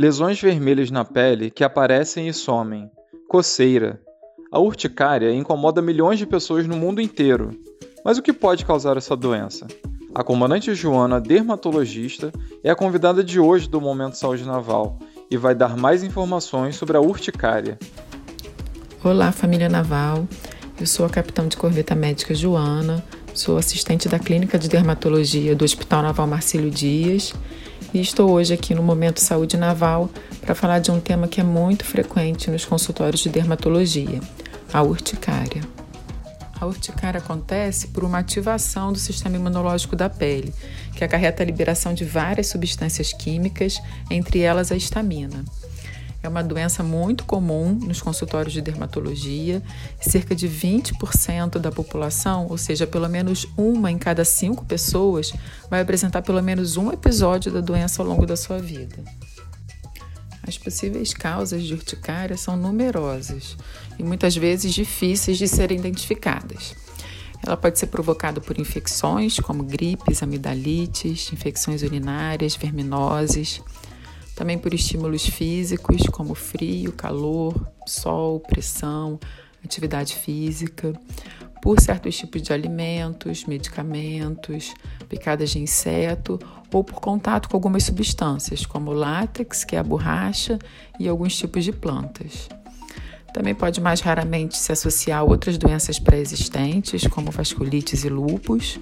lesões vermelhas na pele que aparecem e somem, coceira. A urticária incomoda milhões de pessoas no mundo inteiro. Mas o que pode causar essa doença? A comandante Joana, dermatologista, é a convidada de hoje do Momento Saúde Naval e vai dar mais informações sobre a urticária. Olá, família naval. Eu sou a capitã de corveta médica Joana, sou assistente da Clínica de Dermatologia do Hospital Naval Marcílio Dias e estou hoje aqui no Momento Saúde Naval para falar de um tema que é muito frequente nos consultórios de dermatologia, a urticária. A urticária acontece por uma ativação do sistema imunológico da pele, que acarreta a liberação de várias substâncias químicas, entre elas a histamina. É uma doença muito comum nos consultórios de dermatologia. Cerca de 20% da população, ou seja, pelo menos uma em cada cinco pessoas, vai apresentar pelo menos um episódio da doença ao longo da sua vida. As possíveis causas de urticária são numerosas e muitas vezes difíceis de serem identificadas. Ela pode ser provocada por infecções como gripes, amidalites, infecções urinárias, verminoses também por estímulos físicos como frio, calor, sol, pressão, atividade física, por certos tipos de alimentos, medicamentos, picadas de inseto ou por contato com algumas substâncias, como látex, que é a borracha, e alguns tipos de plantas. Também pode mais raramente se associar a outras doenças pré-existentes, como vasculites e lúpus,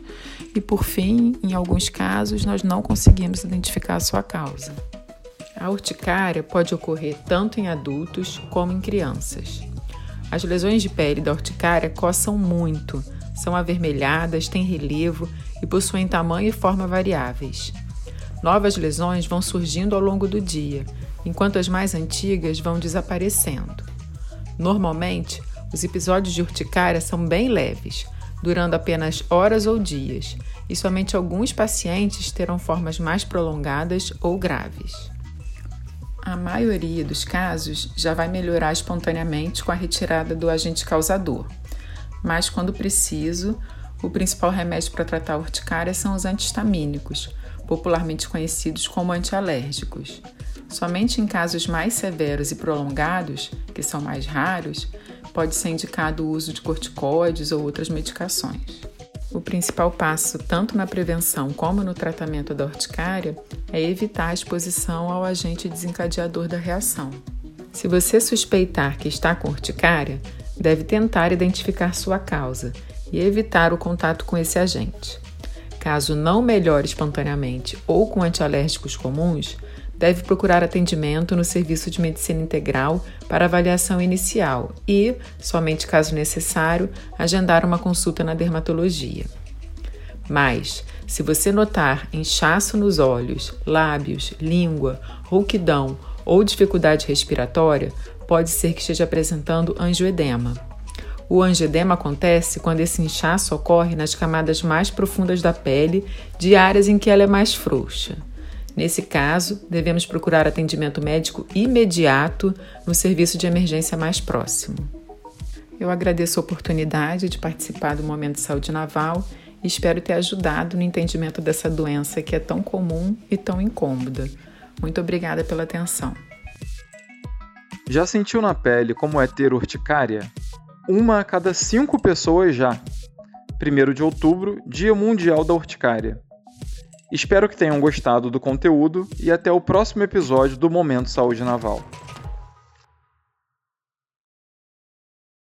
e por fim, em alguns casos, nós não conseguimos identificar a sua causa. A urticária pode ocorrer tanto em adultos como em crianças. As lesões de pele da urticária coçam muito, são avermelhadas, têm relevo e possuem tamanho e forma variáveis. Novas lesões vão surgindo ao longo do dia, enquanto as mais antigas vão desaparecendo. Normalmente, os episódios de urticária são bem leves, durando apenas horas ou dias, e somente alguns pacientes terão formas mais prolongadas ou graves. A maioria dos casos já vai melhorar espontaneamente com a retirada do agente causador, mas quando preciso, o principal remédio para tratar a urticária são os antihistamínicos, popularmente conhecidos como antialérgicos. Somente em casos mais severos e prolongados, que são mais raros, pode ser indicado o uso de corticoides ou outras medicações. O principal passo, tanto na prevenção como no tratamento da urticária, é evitar a exposição ao agente desencadeador da reação. Se você suspeitar que está com urticária, deve tentar identificar sua causa e evitar o contato com esse agente. Caso não melhore espontaneamente ou com antialérgicos comuns, deve procurar atendimento no Serviço de Medicina Integral para avaliação inicial e, somente caso necessário, agendar uma consulta na dermatologia. Mas, se você notar inchaço nos olhos, lábios, língua, rouquidão ou dificuldade respiratória, pode ser que esteja apresentando angioedema. O angioedema acontece quando esse inchaço ocorre nas camadas mais profundas da pele, de áreas em que ela é mais frouxa. Nesse caso, devemos procurar atendimento médico imediato no serviço de emergência mais próximo. Eu agradeço a oportunidade de participar do Momento de Saúde Naval e espero ter ajudado no entendimento dessa doença que é tão comum e tão incômoda. Muito obrigada pela atenção. Já sentiu na pele como é ter urticária? Uma a cada cinco pessoas já. 1 de outubro, Dia Mundial da Urticária. Espero que tenham gostado do conteúdo e até o próximo episódio do Momento Saúde Naval.